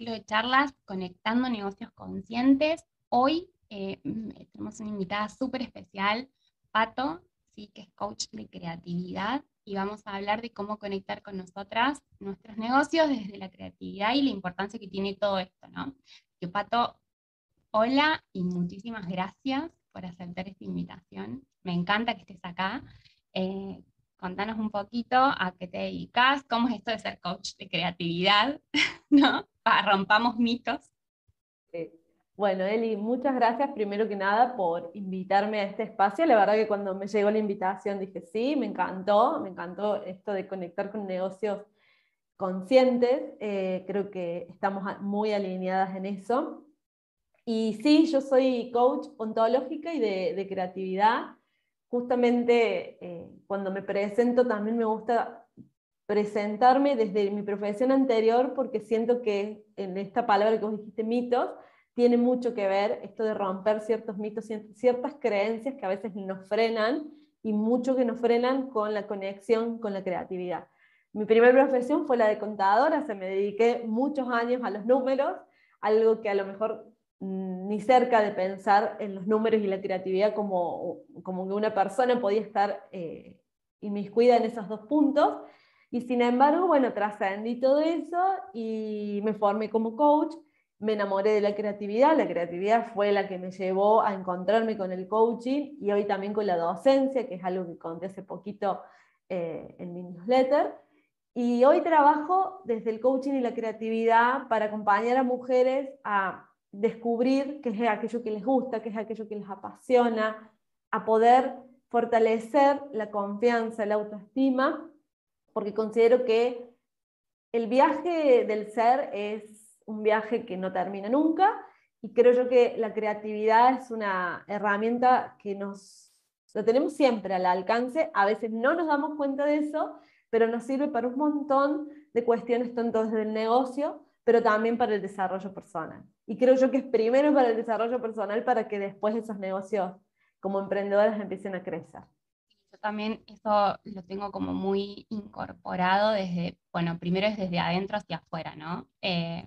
ciclo de charlas Conectando Negocios Conscientes. Hoy eh, mm, tenemos una invitada súper especial, Pato, ¿sí? que es coach de creatividad, y vamos a hablar de cómo conectar con nosotras nuestros negocios desde la creatividad y la importancia que tiene todo esto, ¿no? Que Pato, hola y muchísimas gracias por aceptar esta invitación. Me encanta que estés acá. Eh, contanos un poquito a qué te dedicas, cómo es esto de ser coach de creatividad, ¿no? Para rompamos mitos. Bueno, Eli, muchas gracias primero que nada por invitarme a este espacio. La verdad que cuando me llegó la invitación dije sí, me encantó, me encantó esto de conectar con negocios conscientes. Eh, creo que estamos muy alineadas en eso. Y sí, yo soy coach ontológica y de, creatividad. Justamente eh, cuando me presento también me gusta presentarme desde mi profesión anterior porque siento que en esta palabra que vos dijiste, mitos, tiene mucho que ver esto de romper ciertos mitos, ciertas creencias que a veces nos frenan y mucho que nos frenan con la conexión con la creatividad. Mi primera profesión fue la de contadora, se me dediqué muchos años a los números, algo que a lo mejor ni cerca de pensar en los números y la creatividad como, como que una persona podía estar eh, inmiscuida en esos dos puntos. Y sin embargo, bueno, trascendí todo eso y me formé como coach me enamoré de la creatividad, la creatividad fue la que me llevó a encontrarme con el coaching y hoy también con la docencia, que es algo que conté hace poquito eh, en mi newsletter. Y hoy trabajo desde el coaching y la creatividad para acompañar a mujeres a descubrir qué es aquello que les gusta, qué es aquello que les apasiona, a poder fortalecer la confianza, la autoestima, porque considero que el viaje del ser es un viaje que no termina nunca y creo yo que la creatividad es una herramienta que nos lo tenemos siempre al alcance, a veces no nos damos cuenta de eso, pero nos sirve para un montón de cuestiones tanto desde el negocio, pero también para el desarrollo personal. Y creo yo que es primero para el desarrollo personal para que después esos negocios como emprendedores empiecen a crecer yo también eso lo tengo como muy incorporado desde, bueno, primero es desde adentro hacia afuera, ¿no? Eh,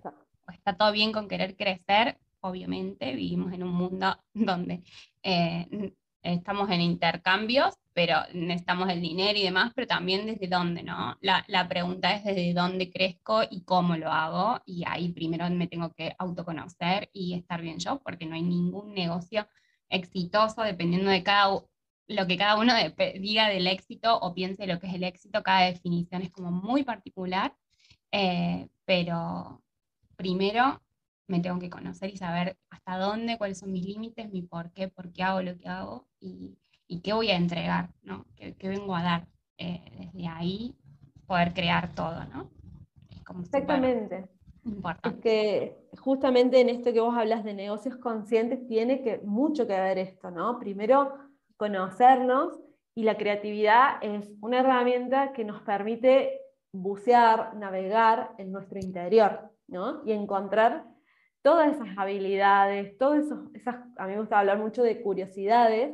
está todo bien con querer crecer, obviamente, vivimos en un mundo donde eh, estamos en intercambios, pero necesitamos el dinero y demás, pero también desde dónde, ¿no? La, la, pregunta es desde dónde crezco y cómo lo hago, y ahí primero me tengo que autoconocer y estar bien yo, porque no hay ningún negocio exitoso dependiendo de cada lo que cada uno diga del éxito o piense lo que es el éxito, cada definición es como muy particular, eh, pero primero me tengo que conocer y saber hasta dónde, cuáles son mis límites, mi por qué, por qué hago lo que hago y, qué voy a entregar, ¿no? ¿Qué, vengo a dar? Eh, desde ahí poder crear todo, ¿no? Exactamente. Es que justamente en esto que vos hablas de negocios conscientes tiene que, mucho que ver esto, ¿no? Primero, conocernos y la creatividad es una herramienta que nos permite bucear, navegar en nuestro interior. Y encontrar todas esas habilidades, todo eso, esas, a mí me gusta hablar mucho de curiosidades,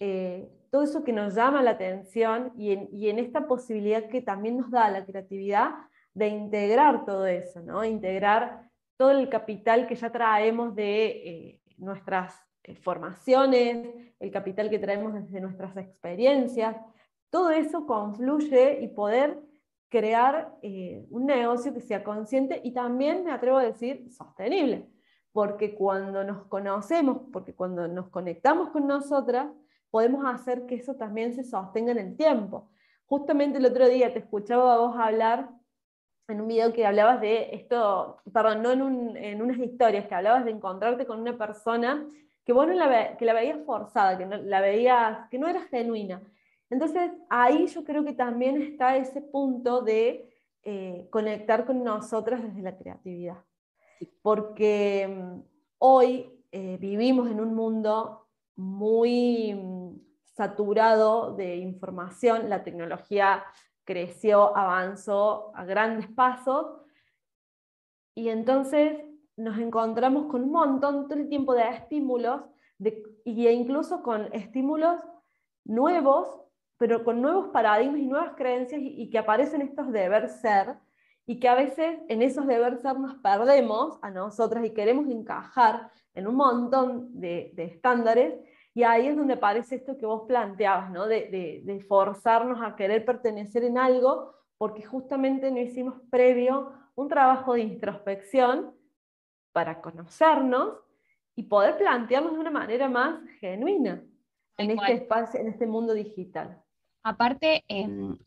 eh, todo eso que nos llama la atención y en, esta posibilidad que también nos da la creatividad de integrar todo eso, ¿no? Integrar todo el capital que ya traemos de eh, nuestras eh, formaciones, el capital que traemos desde nuestras experiencias, todo eso confluye y poder crear eh, un negocio que sea consciente y también, me atrevo a decir, sostenible. Porque cuando nos conocemos, porque cuando nos conectamos con nosotras, podemos hacer que eso también se sostenga en el tiempo. Justamente el otro día te escuchaba a vos hablar en un video que hablabas de esto, perdón, no en, en unas historias, que hablabas de encontrarte con una persona que vos la, que la veías forzada, que no, la veías, que no era genuina. Entonces, ahí yo creo que también está ese punto de eh, conectar con nosotras desde la creatividad. Porque mm, hoy eh, vivimos en un mundo muy mm, saturado de información, la tecnología creció, avanzó a grandes pasos, y entonces nos encontramos con un montón todo el tiempo de estímulos, de, e incluso con estímulos nuevos pero con nuevos paradigmas y nuevas creencias y, que aparecen estos deber ser, y que a veces en esos deberes ser nos perdemos a nosotras y queremos encajar en un montón de, estándares y ahí es donde aparece esto que vos planteabas, ¿no? de, de, forzarnos a querer pertenecer en algo porque justamente no hicimos previo un trabajo de introspección para conocernos y poder plantearnos de una manera más genuina en este espacio, en este mundo digital. Aparte, em,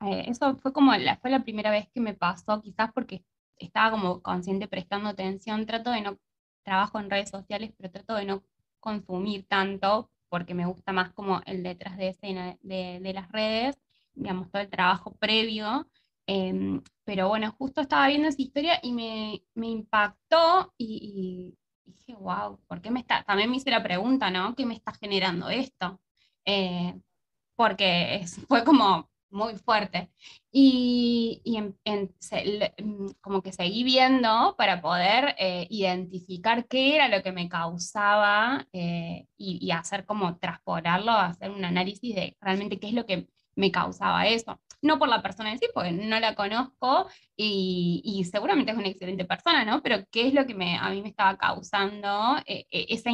eh, eso fue como la, fue la primera vez que me pasó, quizás porque estaba como consciente prestando atención, trato de no, trabajo en redes sociales, pero trato de no consumir tanto porque me gusta más como el detrás de escena de, las redes, digamos, todo el trabajo previo. Em, pero bueno, justo estaba viendo esa historia y me, me impactó y, dije, wow, ¿por qué me está? También me hice la pregunta, ¿no? ¿Qué me está generando esto? Eh, porque fue como muy fuerte. Y, mm, como que seguí viendo para poder eh, identificar qué era lo que me causaba eh, y, hacer como transportarlo, hacer un análisis de realmente qué es lo que me causaba eso. No por la persona en sí, porque no la conozco y, seguramente es una excelente persona, ¿no? Pero qué es lo que me, a mí me estaba causando eh, esa,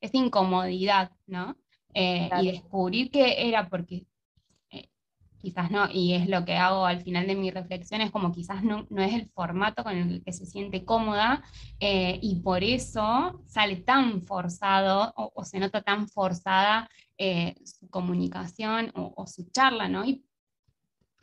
esa incomodidad, ¿no? Y descubrir que era porque quizás no, y es lo que hago al final de mi reflexión, es como quizás no, no es el formato con el que se siente cómoda eh, y por eso sale tan forzado o, se nota tan forzada eh, su comunicación o, su charla, ¿no? Y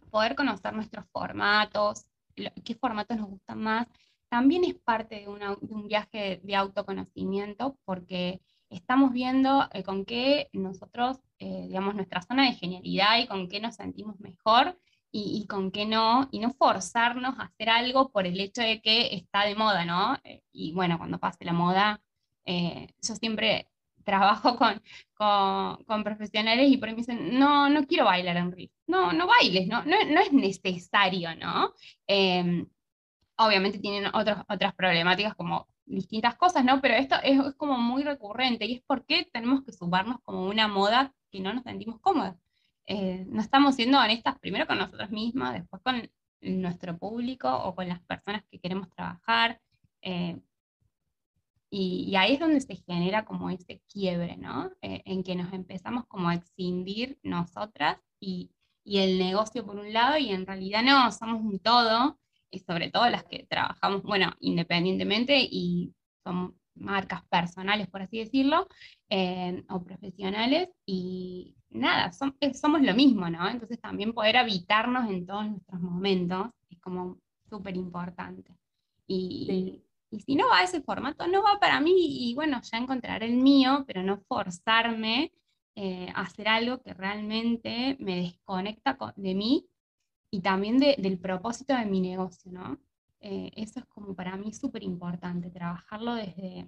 poder conocer nuestros formatos, qué formatos nos gustan más, también es parte de, de un viaje de autoconocimiento porque estamos viendo eh, con qué nosotros, eh, digamos, nuestra zona de genialidad y con qué nos sentimos mejor y, con qué no, y no forzarnos a hacer algo por el hecho de que está de moda, ¿no? Eh, y bueno, cuando pase la moda, yo siempre trabajo con, con, profesionales y por ahí me dicen, no, no quiero bailar en Riff. No, no bailes, no, no, no es necesario, ¿no? Em, obviamente tienen otros, otras problemáticas como distintas cosas, ¿no? Pero esto es, como muy recurrente y es porque tenemos que sumarnos como una moda que no nos sentimos cómodas. Eh, no estamos siendo honestas primero con nosotros mismas, después con nuestro público o con las personas que queremos trabajar. Eh, y, ahí es donde se genera como ese quiebre, ¿no? Eh, en que nos empezamos como a excindir nosotras y, y el negocio por un lado y en realidad no, somos un todo y sobre todo las que trabajamos, bueno, independientemente y son marcas personales, por así decirlo, eh, o profesionales, y nada, somos lo mismo, ¿no? Entonces también poder habitarnos en todos nuestros momentos es como súper importante. Y, y, si no va a ese formato, no va para mí, y bueno, ya encontraré el mío, pero no forzarme eh, a hacer algo que realmente me desconecta de mí y también del propósito de mi negocio, ¿no? Eh, eso es como para mí súper importante, trabajarlo desde,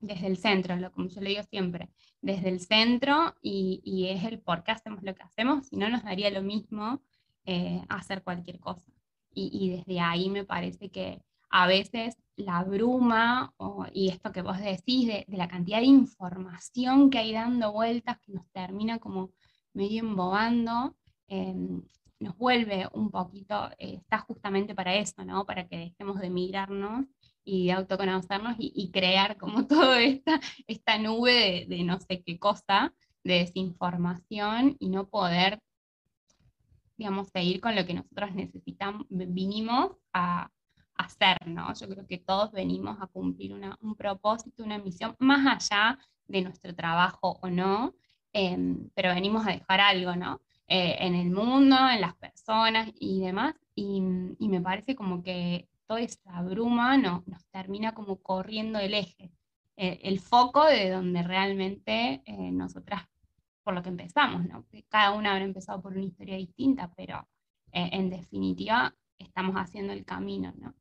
desde el centro, lo, como yo le digo siempre, desde el centro y, y, es el por qué hacemos lo que hacemos, si no nos daría lo mismo eh, hacer cualquier cosa. Y, y, desde ahí me parece que a veces la bruma y esto que vos decís de, de, la cantidad de información que hay dando vueltas que nos termina como medio embobando, em, nos vuelve un poquito, eh, está justamente para eso, ¿no? Para que dejemos de mirarnos y de autoconocernos y, crear como toda esta, esta nube de, no sé qué cosa, de desinformación y no poder, digamos, seguir con lo que nosotros necesitamos, vinimos a, hacer, ¿no? Yo creo que todos venimos a cumplir un propósito, una misión, más allá de nuestro trabajo o no, em, pero venimos a dejar algo, ¿no? Eh, en el mundo, en las personas y demás. Y, me parece como que toda esta bruma no, nos termina como corriendo el eje, eh, el foco de donde realmente eh, nosotras, por lo que empezamos, ¿no? cada una habrá empezado por una historia distinta, pero en definitiva estamos haciendo el camino, ¿no?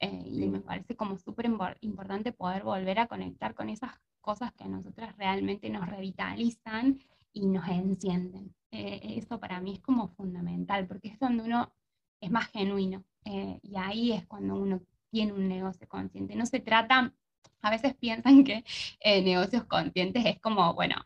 y me parece como súper importante poder volver a conectar con esas cosas que a nosotras realmente nos revitalizan y nos encienden. Eh, eso para mí es como fundamental, porque es donde uno es más genuino. Eh, y ahí es cuando uno tiene un negocio consciente. No se trata, a veces piensan que eh, negocios conscientes es como, bueno,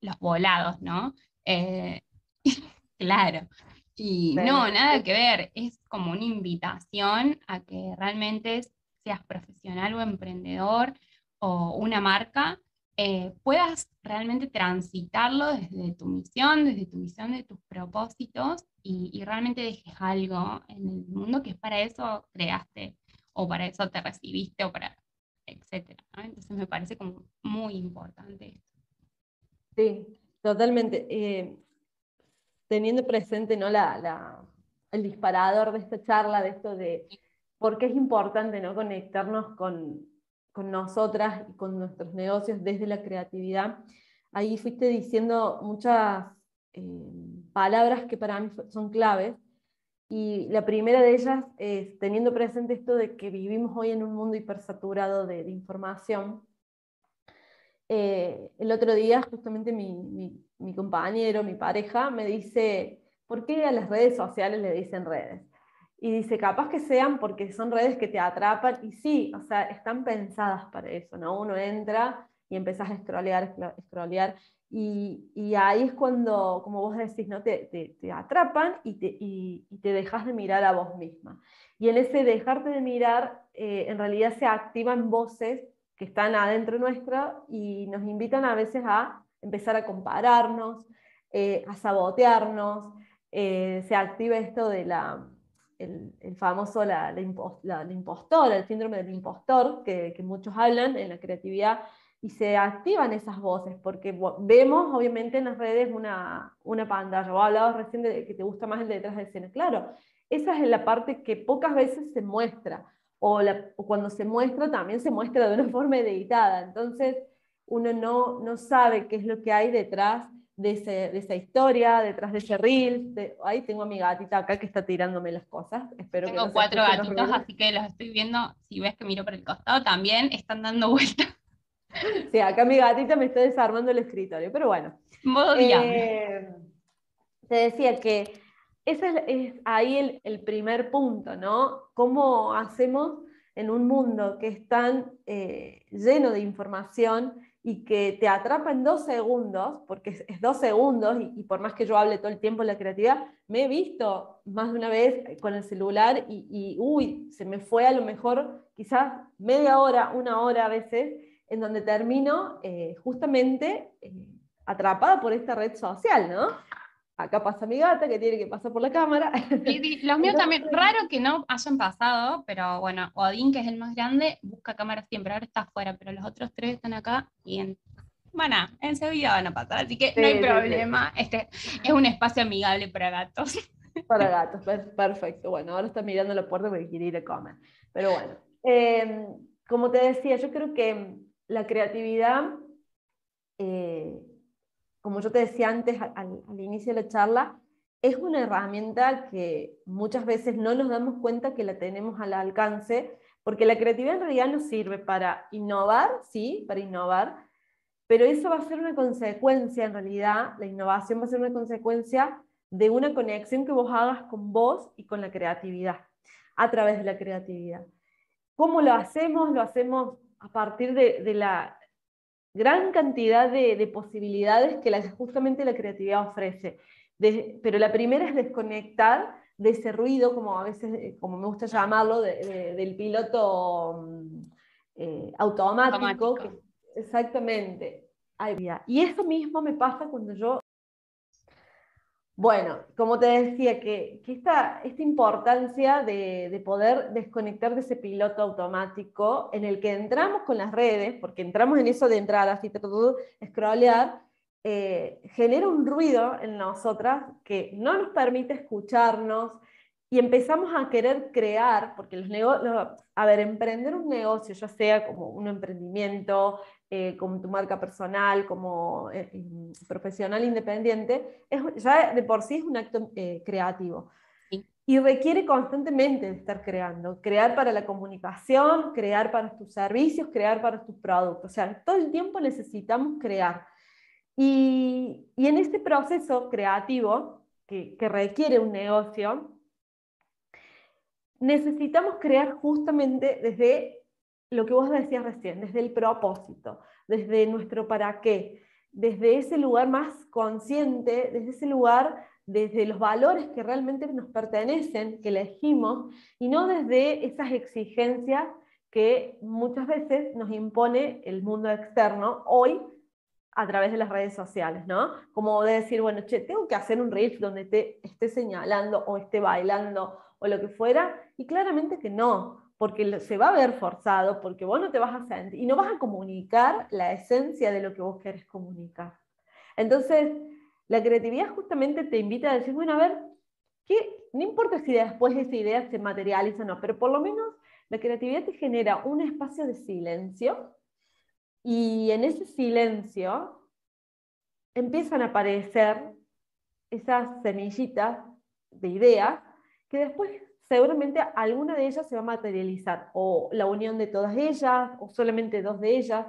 los volados, ¿no? claro. Y no, nada que ver, es como una invitación a que realmente seas profesional o emprendedor o una marca, eh, puedas realmente transitarlo desde tu misión, desde tu visión de tus propósitos y, realmente dejes algo en el mundo que es para eso creaste o para eso te recibiste o para, etcétera. Entonces me parece como muy importante esto. Sí, totalmente. Eh, teniendo presente ¿no? La, el disparador de esta charla, de esto de por qué es importante ¿no? conectarnos con, con nosotras y con nuestros negocios desde la creatividad. Ahí fuiste diciendo muchas eh, palabras que para mí son claves. Y la primera de ellas es teniendo presente esto de que vivimos hoy en un mundo hipersaturado de, de información. Eh, el otro día justamente mi, mi, compañero, mi pareja, me dice, ¿por qué a las redes sociales le dicen redes? Y dice, capaz que sean porque son redes que te atrapan, y sí, o sea, están pensadas para eso, ¿no? Uno entra y empezás a scrollear, scrollear, y, y, ahí es cuando, como vos decís, ¿no? te, te, atrapan y te, y, te, dejas de mirar a vos misma. Y en ese dejarte de mirar, eh, en realidad se activan voces que están adentro nuestra y nos invitan a veces a empezar a compararnos, eh, a sabotearnos, eh, se activa esto de la, el, famoso la, la, el síndrome del impostor, que, muchos hablan en la creatividad, y se activan esas voces, porque vemos obviamente en las redes una, una pantalla, vos hablabas recién de que te gusta más el de detrás de escena, claro, esa es la parte que pocas veces se muestra, o, cuando se muestra también se muestra de una forma editada, entonces uno no, no sabe qué es lo que hay detrás de, ese, de esa historia, detrás de ese reel. ahí tengo a mi gatita acá que está tirándome las cosas. Espero tengo cuatro gatitos, así que los estoy viendo. Si ves que miro por el costado, también están dando vueltas. Sí, acá mi gatita me está desarmando el escritorio, pero bueno. Modo eh, Te decía que ese es, ahí el, primer punto, ¿no? ¿Cómo hacemos en un mundo que es tan eh, lleno de información y que te atrapa en dos segundos, porque es, dos segundos, y, por más que yo hable todo el tiempo de la creatividad, me he visto más de una vez con el celular y, uy, se me fue a lo mejor quizás media hora, una hora a veces, en donde termino eh, justamente eh, atrapada por esta red social, ¿no? Acá pasa mi gata que tiene que pasar por la cámara. los míos también, raro que no hayan pasado, pero bueno, Odín, que es el más grande, busca cámara siempre, ahora está afuera, pero los otros tres están acá y en, bueno, en Sevilla van a pasar, así que no hay problema, este es un espacio amigable para gatos. Para gatos, perfecto. Bueno, ahora está mirando la puerta porque quiere ir a comer. Pero bueno, em, como te decía, yo creo que la creatividad, eh, como yo te decía antes al, inicio de la charla, es una herramienta que muchas veces no nos damos cuenta que la tenemos al alcance, porque la creatividad en realidad nos sirve para innovar, sí, para innovar, pero eso va a ser una consecuencia, en realidad, la innovación va a ser una consecuencia de una conexión que vos hagas con vos y con la creatividad, a través de la creatividad. ¿Cómo lo hacemos? Lo hacemos a partir de, la gran cantidad de, posibilidades que justamente la creatividad ofrece. pero la primera es desconectar de ese ruido, como a veces, eh, como me gusta llamarlo, del piloto mm, eh, automático. exactamente. Y eso mismo me pasa cuando yo bueno, como te decía, que, esta, importancia de, poder desconectar de ese piloto automático en el que entramos con las redes, porque entramos en eso de entrar así, scrollear, eh, genera un ruido en nosotras que no nos permite escucharnos y empezamos a querer crear, porque los negocios, a ver, emprender un negocio, ya sea como un emprendimiento, eh, como tu marca personal, como eh, profesional independiente, es, ya de por sí es un acto eh, creativo. Y requiere constantemente de estar creando, crear para la comunicación, crear para tus servicios, crear para tus productos. O sea, todo el tiempo necesitamos crear. Y, y en este proceso creativo que, que requiere un negocio, necesitamos crear justamente desde lo que vos decías recién, desde el propósito, desde nuestro para qué, desde ese lugar más consciente, desde ese lugar desde los valores que realmente nos pertenecen, que elegimos, y no desde esas exigencias que muchas veces nos impone el mundo externo hoy a través de las redes sociales, ¿no? Como de decir, bueno, che, tengo que hacer un reel donde te esté señalando o esté bailando o lo que fuera, y claramente que no, porque se va a ver forzado, porque vos no te vas a sentir y no vas a comunicar la esencia de lo que vos querés comunicar. Entonces, la creatividad justamente te invita a decir, bueno, a ver, ¿qué? no importa si después esa idea se materializa o no, pero por lo menos la creatividad te genera un espacio de silencio y en ese silencio empiezan a aparecer esas semillitas de ideas que después seguramente alguna de ellas se va a materializar, o la unión de todas ellas, o solamente dos de ellas,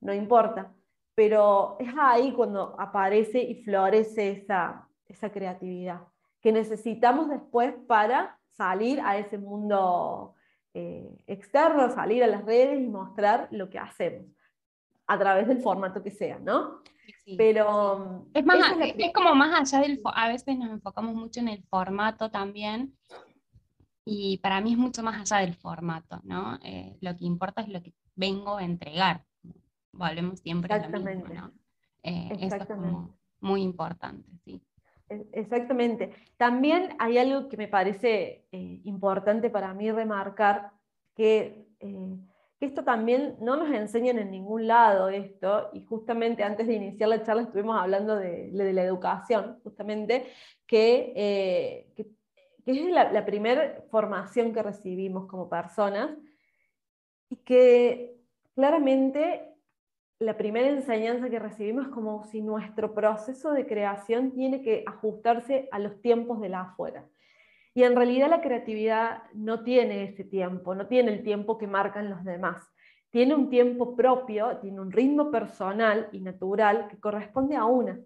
no importa. Pero es ahí cuando aparece y florece esa, esa creatividad que necesitamos después para salir a ese mundo eh, externo, salir a las redes y mostrar lo que hacemos a través del formato que sea, ¿no? Pero es, más, es, como más allá del, a veces nos enfocamos mucho en el formato también, y para mí es mucho más allá del formato, ¿no? Eh, lo que importa es lo que vengo a entregar. Volvemos siempre a lo mismo, ¿no? Eh, eso es como muy importante, sí. E, exactamente. También hay algo que me parece eh, importante para mí remarcar, que esto también no nos enseñan en ningún lado esto, y justamente antes de iniciar la charla estuvimos hablando de, la educación, justamente, que, eh, es la, primera formación que recibimos como personas, y que claramente la primera enseñanza que recibimos es como si nuestro proceso de creación tiene que ajustarse a los tiempos de la afuera. Y en realidad la creatividad no tiene ese tiempo, no tiene el tiempo que marcan los demás. Tiene un tiempo propio, tiene un ritmo personal y natural que corresponde a una.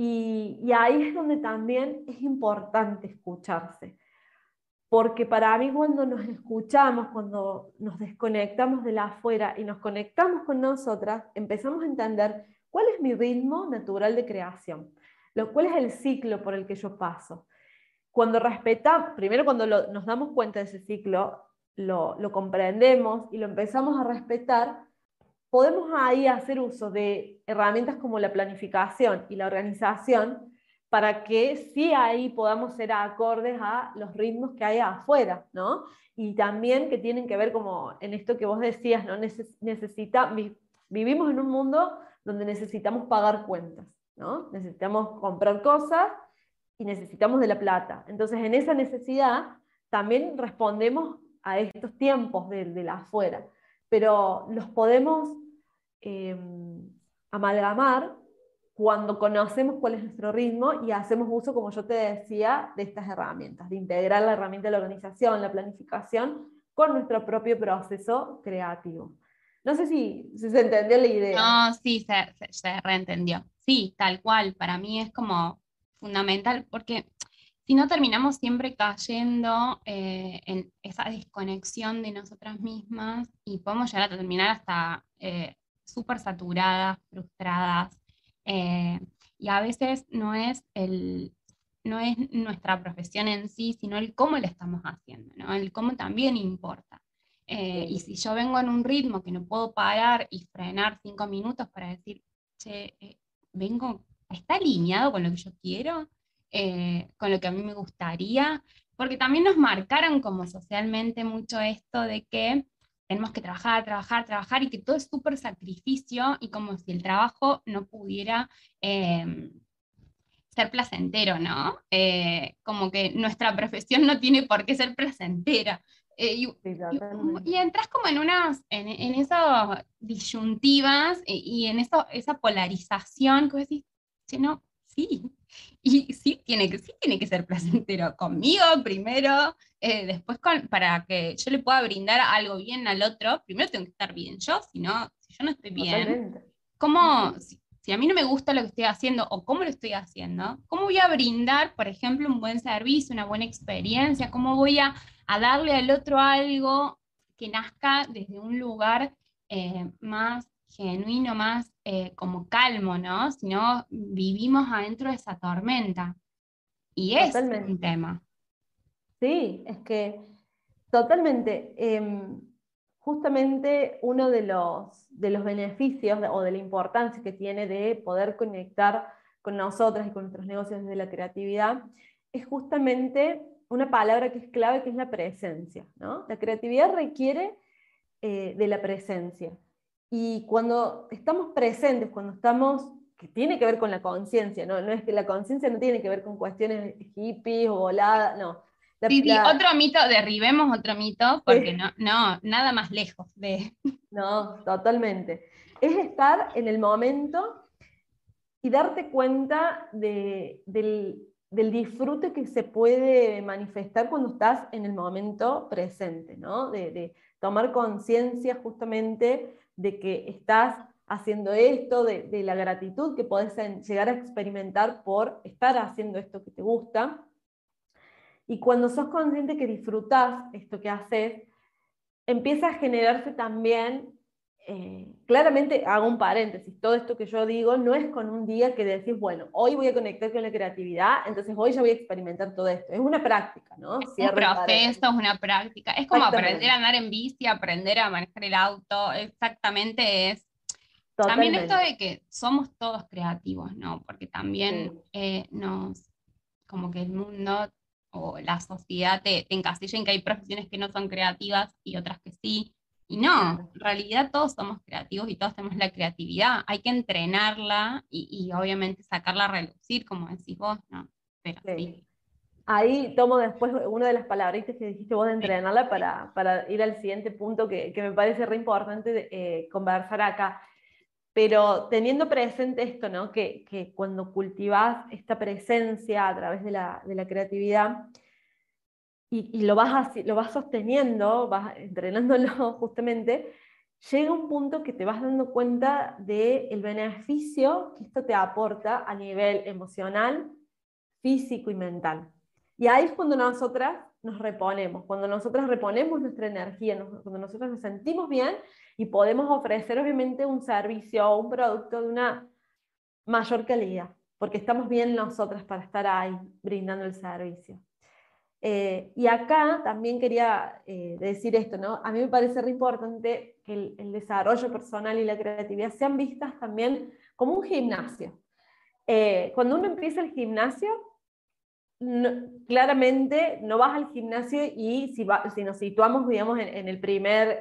Y, ahí es donde también es importante escucharse. Porque para mí cuando nos escuchamos, cuando nos desconectamos de la afuera y nos conectamos con nosotras, empezamos a entender cuál es mi ritmo natural de creación, cuál es el ciclo por el que yo paso cuando respetamos, primero cuando nos damos cuenta de ese ciclo, lo, comprendemos y lo empezamos a respetar, podemos ahí hacer uso de herramientas como la planificación y la organización para que sí ahí podamos ser acordes a los ritmos que hay afuera, ¿no? Y también que tienen que ver como en esto que vos decías, ¿no? necesita, vivimos en un mundo donde necesitamos pagar cuentas, ¿no? Necesitamos comprar cosas y necesitamos de la plata. Entonces, en esa necesidad también respondemos a estos tiempos de, la afuera, pero los podemos em, amalgamar cuando conocemos cuál es nuestro ritmo y hacemos uso, como yo te decía, de estas herramientas, de integrar la herramienta de la organización, la planificación, con nuestro propio proceso creativo. No sé si, se entendió la idea. No, sí, se, se reentendió. Sí, tal cual. Para mí es como fundamental, porque si no terminamos siempre cayendo eh, en esa desconexión de nosotras mismas y podemos llegar a terminar hasta eh, súper saturadas, frustradas. Eh, y a veces no es, el, no es nuestra profesión en sí, sino el cómo lo estamos haciendo, ¿no? el cómo también importa. y si yo vengo en un ritmo que no puedo parar y frenar cinco minutos para decir, che, vengo está alineado con lo que yo quiero, eh, con lo que a mí me gustaría, porque también nos marcaron como socialmente mucho esto de que tenemos que trabajar, trabajar, trabajar y que todo es súper sacrificio y como si el trabajo no pudiera em, ser placentero, ¿no? Eh, como que nuestra profesión no tiene por qué ser placentera. Eh, y, entras como en unas, en, en esas disyuntivas y, en eso, esa polarización que decís, no, sí. Y sí tiene que, sí tiene que ser placentero. Conmigo primero, eh, después para que yo le pueda brindar algo bien al otro, primero tengo que estar bien yo, si no, si yo no estoy bien, ¿cómo, si, a mí no me gusta lo que estoy haciendo o cómo lo estoy haciendo, cómo voy a brindar, por ejemplo, un buen servicio, una buena experiencia, cómo voy a, darle al otro algo que nazca desde un lugar eh, más genuino, más eh, como calmo, ¿no? Sino vivimos adentro de esa tormenta. Y es un tema. Sí, es que totalmente. Em, justamente uno de los, de los beneficios o de la importancia que tiene de poder conectar con nosotras y con nuestros negocios desde la creatividad es justamente una palabra que es clave, que es la presencia. ¿no? La creatividad requiere eh, de la presencia. Y cuando estamos presentes, cuando estamos, que tiene que ver con la conciencia, ¿no? no es que la conciencia no tiene que ver con cuestiones hippies o voladas, no. sí, otro mito, derribemos otro mito, porque no, no, nada más lejos de... No, totalmente. Es estar en el momento y darte cuenta de, del, del, disfrute que se puede manifestar cuando estás en el momento presente, ¿no? de, de tomar conciencia justamente de que estás haciendo esto, de, la gratitud que podés llegar a experimentar por estar haciendo esto que te gusta. Y cuando sos consciente que disfrutás esto que haces, empieza a generarse también eh, claramente hago un paréntesis, todo esto que yo digo no es con un día que decís, bueno, hoy voy a conectar con la creatividad, entonces hoy ya voy a experimentar todo esto. Es una práctica, ¿no? Es un proceso, es una práctica. Es como aprender a andar en bici, aprender a manejar el auto, exactamente es. También esto de que somos todos creativos, ¿no? Porque también eh, nos, como que el mundo o la sociedad te, te encasilla en que hay profesiones que no son creativas y otras que sí y no, en realidad todos somos creativos y todos tenemos la creatividad. Hay que entrenarla y, obviamente sacarla a relucir, como decís vos, ¿no? Pero sí. Ahí tomo después una de las palabritas que dijiste vos de entrenarla para, para ir al siguiente punto que, que me parece re importante eh, conversar acá. Pero teniendo presente esto, ¿no? Que, que cuando cultivas esta presencia a través de la, de la creatividad, y, lo, vas lo vas sosteniendo, vas entrenándolo justamente, llega un punto que te vas dando cuenta del beneficio que esto te aporta a nivel emocional, físico y mental. Y ahí es cuando nosotras nos reponemos, cuando nosotras reponemos nuestra energía, cuando nosotros nos sentimos bien y podemos ofrecer obviamente un servicio o un producto de una mayor calidad, porque estamos bien nosotras para estar ahí brindando el servicio. Eh, y acá también quería eh, decir esto, ¿no? A mí me parece re importante que el, desarrollo personal y la creatividad sean vistas también como un gimnasio. Eh, cuando uno empieza el gimnasio, claramente no vas al gimnasio y si, si nos situamos, digamos, en, en el primer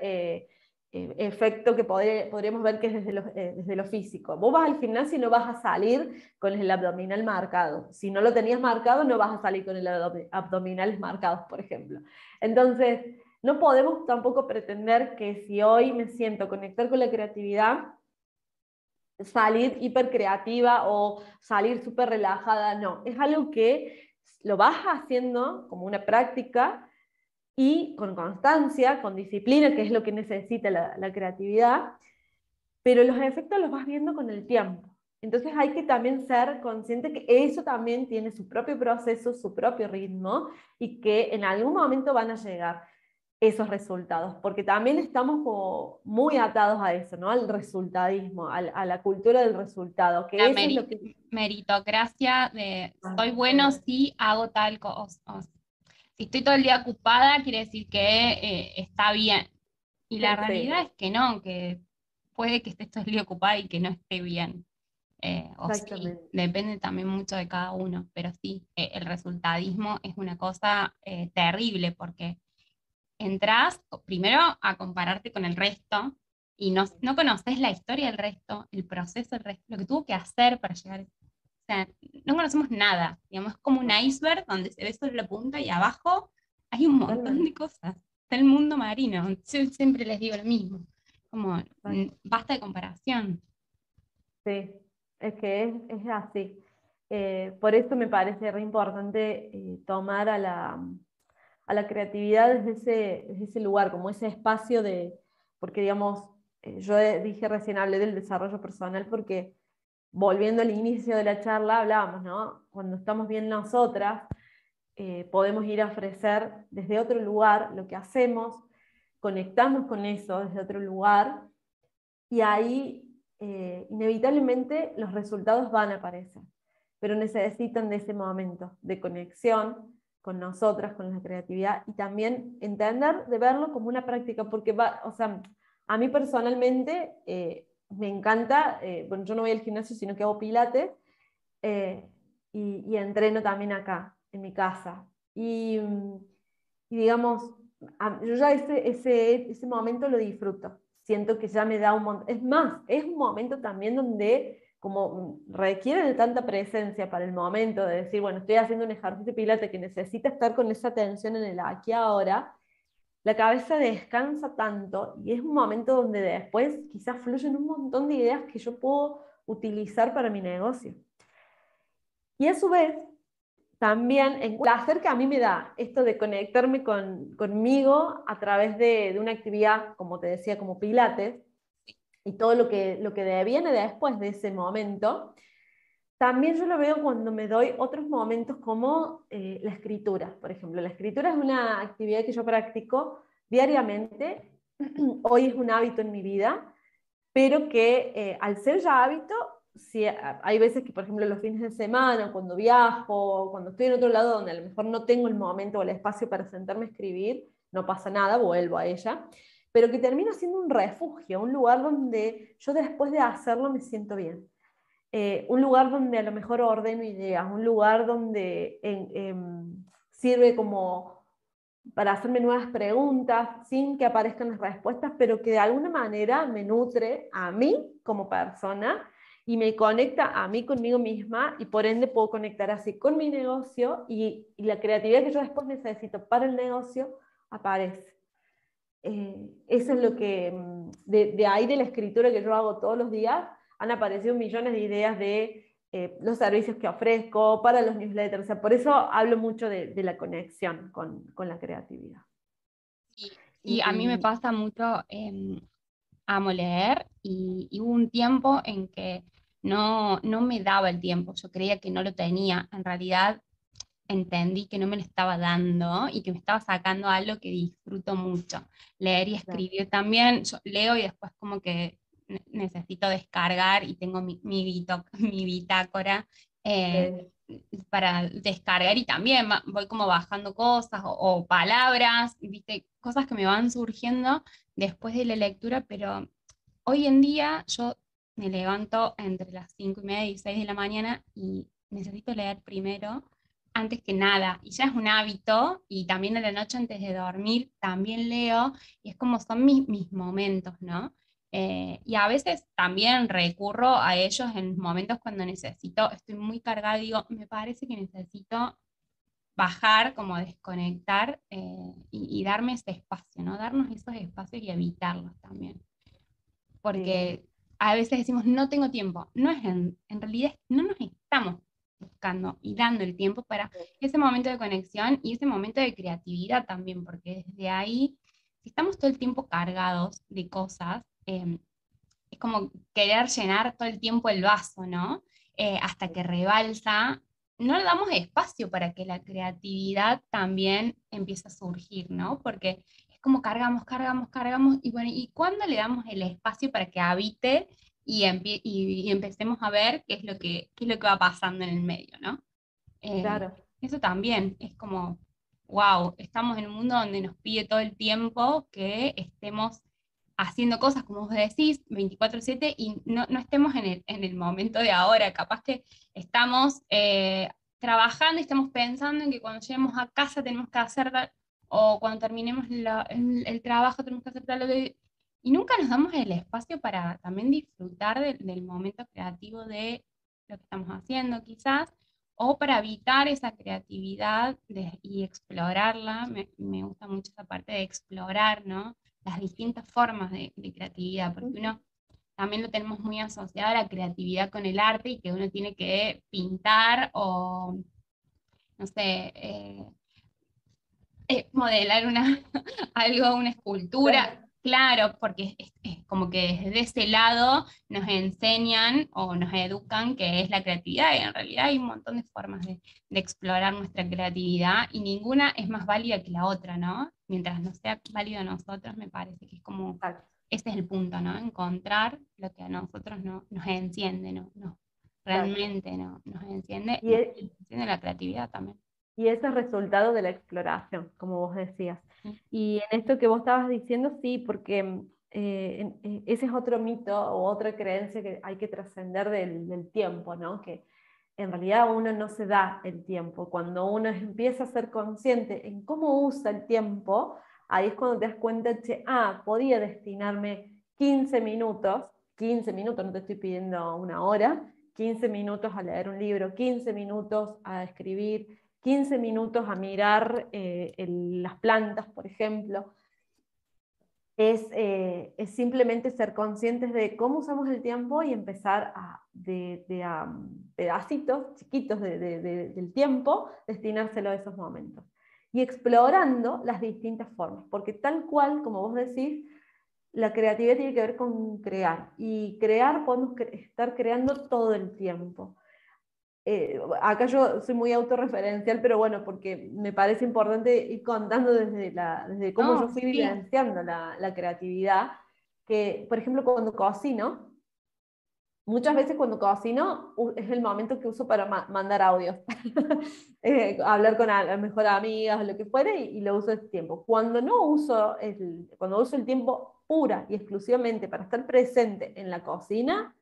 eh, efecto que podríamos ver que es desde lo, eh, desde lo, físico. Vos vas al gimnasio y no vas a salir con el abdominal marcado. Si no lo tenías marcado, no vas a salir con el abdominales marcados, por ejemplo. Entonces, no podemos tampoco pretender que si hoy me siento conectar con la creatividad, salir hiper creativa o salir súper relajada, no. Es algo que lo vas haciendo como una práctica y con constancia, con disciplina, que es lo que necesita la, creatividad, pero los efectos los vas viendo con el tiempo. Entonces hay que también ser consciente que eso también tiene su propio proceso, su propio ritmo y que en algún momento van a llegar esos resultados, porque también estamos como muy atados a eso, ¿no? Al resultadismo, a, la cultura del resultado. Que la meritocracia de ah, soy bueno si hago tal cosa, si estoy todo el día ocupada, quiere decir que eh, está bien. Y la realidad es que no, que puede que estés todo el día ocupada y que no esté bien. Eh, o depende también mucho de cada uno, pero sí, eh, el resultadismo es una cosa terrible porque entras primero a compararte con el resto y no, no conoces la historia del resto, el proceso del resto, lo que tuvo que hacer para llegar a sea, no conocemos nada, digamos, es como un iceberg donde se ve solo la punta y abajo hay un montón de cosas. Está el mundo marino, yo siempre les digo lo mismo, como basta de comparación. Sí, es que es, es así. Eh, por eso me parece re importante eh, tomar a la, a la creatividad desde ese, desde ese, lugar, como ese espacio de, porque digamos, eh, yo dije recién hablé del desarrollo personal porque volviendo al inicio de la charla, hablábamos, ¿no? Cuando estamos bien nosotras, eh, podemos ir a ofrecer desde otro lugar lo que hacemos, conectamos con eso desde otro lugar y ahí eh, inevitablemente los resultados van a aparecer. pero necesitan de ese momento de conexión con nosotras, con la creatividad y también entender de verlo como una práctica, porque va, o sea, a mí personalmente eh, me encanta, eh, bueno, yo no voy al gimnasio, sino que hago pilates eh, y, entreno también acá, en mi casa. Y, y digamos, yo ya ese, ese, ese momento lo disfruto. Siento que ya me da un montón. Es más, es un momento también donde como requiere de tanta presencia para el momento de decir, bueno, estoy haciendo un ejercicio pilate que necesita estar con esa atención en el aquí ahora, la cabeza descansa tanto y es un momento donde después quizás fluyen un montón de ideas que yo puedo utilizar para mi negocio. Y a su vez, también el placer que a mí me da esto de conectarme con, conmigo a través de, de, una actividad, como te decía, como Pilates, y todo lo que, lo que viene después de ese momento, también yo lo veo cuando me doy otros momentos como eh, la escritura, por ejemplo. La escritura es una actividad que yo practico diariamente, hoy es un hábito en mi vida, pero que eh, al ser ya hábito, si hay veces que, por ejemplo, los fines de semana, cuando viajo, cuando estoy en otro lado donde a lo mejor no tengo el momento o el espacio para sentarme a escribir, no pasa nada, vuelvo a ella, pero que termina siendo un refugio, un lugar donde yo después de hacerlo me siento bien. Eh, un lugar donde a lo mejor ordeno ideas, un lugar donde em, sirve como para hacerme nuevas preguntas sin que aparezcan las respuestas, pero que de alguna manera me nutre a mí como persona y me conecta a mí conmigo misma y por ende puedo conectar así con mi negocio y, la creatividad que yo después necesito para el negocio aparece. Eh, eso es lo que, mm, de, ahí de la escritura que yo hago todos los días, han aparecido millones de ideas de eh, los servicios que ofrezco para los newsletters. por eso hablo mucho de, la conexión con, con, la creatividad. Y, a mí me pasa mucho, eh, amo leer y, y, hubo un tiempo en que no, no me daba el tiempo, yo creía que no lo tenía. En realidad entendí que no me lo estaba dando y que me estaba sacando algo que disfruto mucho. Leer y escribir también, yo leo y después como que necesito descargar y tengo mi, mi, mi bitácora eh, para descargar y también voy como bajando cosas o, o, palabras, ¿viste? cosas que me van surgiendo después de la lectura, pero hoy en día yo me levanto entre las 5 y media y 6 de la mañana y necesito leer primero antes que nada, y ya es un hábito, y también a la noche antes de dormir también leo, y es como son mis, mis momentos, ¿no? Eh, y a veces también recurro a ellos en momentos cuando necesito, estoy muy cargada, digo, me parece que necesito bajar, como desconectar eh, y, darme ese espacio, ¿no? Darnos esos espacios y evitarlos también. Porque a veces decimos, no tengo tiempo. No es en, en realidad, no nos estamos buscando y dando el tiempo para ese momento de conexión y ese momento de creatividad también, porque desde ahí, si estamos todo el tiempo cargados de cosas, em, es como querer llenar todo el tiempo el vaso, ¿no? Eh, hasta que rebalsa, no le damos espacio para que la creatividad también empiece a surgir, ¿no? Porque es como cargamos, cargamos, cargamos, y bueno, ¿y cuándo le damos el espacio para que habite y, empecemos a ver qué es, lo que, es lo que va pasando en el medio, ¿no? Eh, claro. Eso también es como, wow, estamos en un mundo donde nos pide todo el tiempo que estemos haciendo cosas, como vos decís, 24/7 y no, estemos en el, en el, momento de ahora. Capaz que estamos eh, trabajando y estamos pensando en que cuando lleguemos a casa tenemos que hacer tal, o cuando terminemos el, el, trabajo tenemos que hacer tal, y nunca nos damos el espacio para también disfrutar del momento creativo de lo que estamos haciendo quizás, o para evitar esa creatividad y explorarla. Me, me, gusta mucho esa parte de explorar, ¿no? Las distintas formas de, creatividad, porque uno también lo tenemos muy asociado a la creatividad con el arte y que uno tiene que pintar o, no sé, eh, eh, modelar una, algo, una escultura. Claro, porque es, como que desde ese lado nos enseñan o nos educan que es la creatividad y en realidad hay un montón de formas de, explorar nuestra creatividad y ninguna es más válida que la otra, ¿no? Mientras no sea válido a nosotros, me parece que es como, ese es el punto, ¿no? Encontrar lo que a nosotros no, nos enciende, ¿no? nos realmente ¿no? nos enciende y enciende la creatividad también. Y ese es resultado de la exploración, como vos decías. Y en esto que vos estabas diciendo, sí, porque eh, eh, ese es otro mito o otra creencia que hay que trascender del, del, tiempo, ¿no? Que en realidad uno no se da el tiempo. Cuando uno empieza a ser consciente en cómo usa el tiempo, ahí es cuando te das cuenta, que ah, podía destinarme 15 minutos, 15 minutos, no te estoy pidiendo una hora, 15 minutos a leer un libro, 15 minutos a escribir, 15 minutos a mirar eh, las plantas, por ejemplo. Eh, es, simplemente ser conscientes de cómo usamos el tiempo y empezar a, de, pedacitos chiquitos del tiempo, destinárselo a esos momentos. Y explorando las distintas formas, porque tal cual, como vos decís, la creatividad tiene que ver con crear. Y crear podemos estar creando todo el tiempo. Eh, acá yo soy muy autorreferencial, pero bueno, porque me parece importante ir contando desde, la, desde cómo yo fui vivenciando la, la, creatividad, que por ejemplo cuando cocino, muchas veces cuando cocino es el momento que uso para mandar audios, eh, hablar con a, a mejor amigas o lo que fuere, y, y, lo uso ese tiempo. Cuando no uso el, cuando uso el tiempo pura y exclusivamente para estar presente en la cocina,